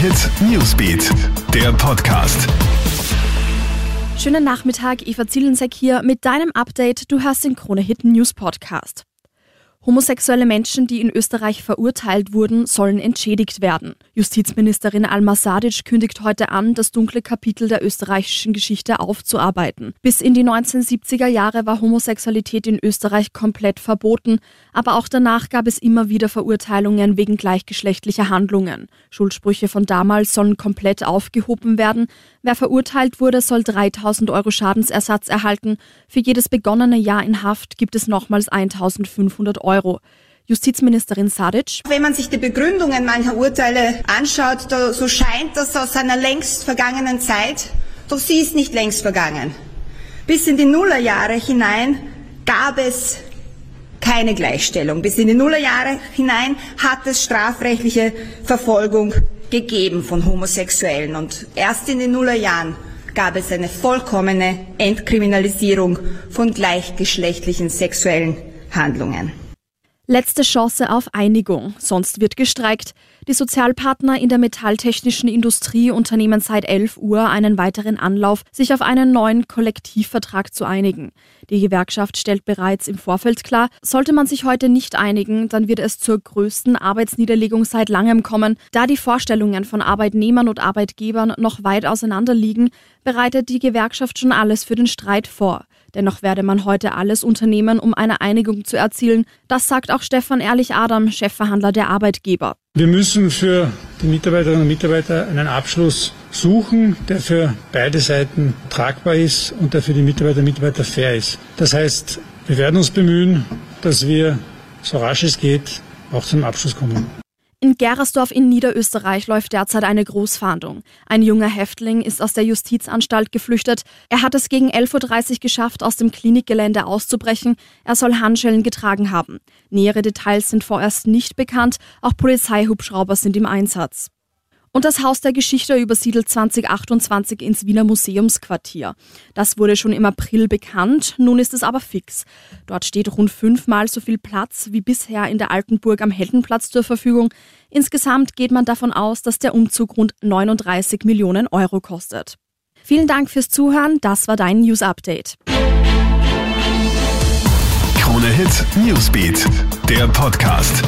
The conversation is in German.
Hit Newsbeat, der Podcast. Schönen Nachmittag, Eva Zielensek hier mit deinem Update. Du hörst den Krone Hit News Podcast. Homosexuelle Menschen, die in Österreich verurteilt wurden, sollen entschädigt werden. Justizministerin Alma Sadic kündigt heute an, das dunkle Kapitel der österreichischen Geschichte aufzuarbeiten. Bis in die 1970er Jahre war Homosexualität in Österreich komplett verboten, aber auch danach gab es immer wieder Verurteilungen wegen gleichgeschlechtlicher Handlungen. Schuldsprüche von damals sollen komplett aufgehoben werden. Wer verurteilt wurde, soll 3000 Euro Schadensersatz erhalten. Für jedes begonnene Jahr in Haft gibt es nochmals 1500 Euro. Euro. Justizministerin Sadic. Wenn man sich die Begründungen mancher Urteile anschaut, so scheint das aus einer längst vergangenen Zeit, doch sie ist nicht längst vergangen. Bis in die Nullerjahre hinein gab es keine Gleichstellung. Bis in die Nullerjahre hinein hat es strafrechtliche Verfolgung gegeben von Homosexuellen. Und erst in den Nullerjahren gab es eine vollkommene Entkriminalisierung von gleichgeschlechtlichen sexuellen Handlungen. Letzte Chance auf Einigung, sonst wird gestreikt. Die Sozialpartner in der metalltechnischen Industrie unternehmen seit 11 Uhr einen weiteren Anlauf, sich auf einen neuen Kollektivvertrag zu einigen. Die Gewerkschaft stellt bereits im Vorfeld klar, sollte man sich heute nicht einigen, dann wird es zur größten Arbeitsniederlegung seit langem kommen. Da die Vorstellungen von Arbeitnehmern und Arbeitgebern noch weit auseinander liegen, bereitet die Gewerkschaft schon alles für den Streit vor. Dennoch werde man heute alles unternehmen, um eine Einigung zu erzielen. Das sagt auch Stefan Ehrlich-Adam, Chefverhandler der Arbeitgeber. Wir müssen für die Mitarbeiterinnen und Mitarbeiter einen Abschluss suchen, der für beide Seiten tragbar ist und der für die Mitarbeiterinnen und Mitarbeiter fair ist. Das heißt, wir werden uns bemühen, dass wir so rasch es geht auch zum Abschluss kommen. In Gerersdorf in Niederösterreich läuft derzeit eine Großfahndung. Ein junger Häftling ist aus der Justizanstalt geflüchtet. Er hat es gegen 11.30 Uhr geschafft, aus dem Klinikgelände auszubrechen. Er soll Handschellen getragen haben. Nähere Details sind vorerst nicht bekannt. Auch Polizeihubschrauber sind im Einsatz. Und das Haus der Geschichte übersiedelt 2028 ins Wiener Museumsquartier. Das wurde schon im April bekannt, nun ist es aber fix. Dort steht rund fünfmal so viel Platz wie bisher in der Alten Burg am Heldenplatz zur Verfügung. Insgesamt geht man davon aus, dass der Umzug rund 39 Millionen Euro kostet. Vielen Dank fürs Zuhören, das war dein News Update. Krone Hit Newsbeat, der Podcast.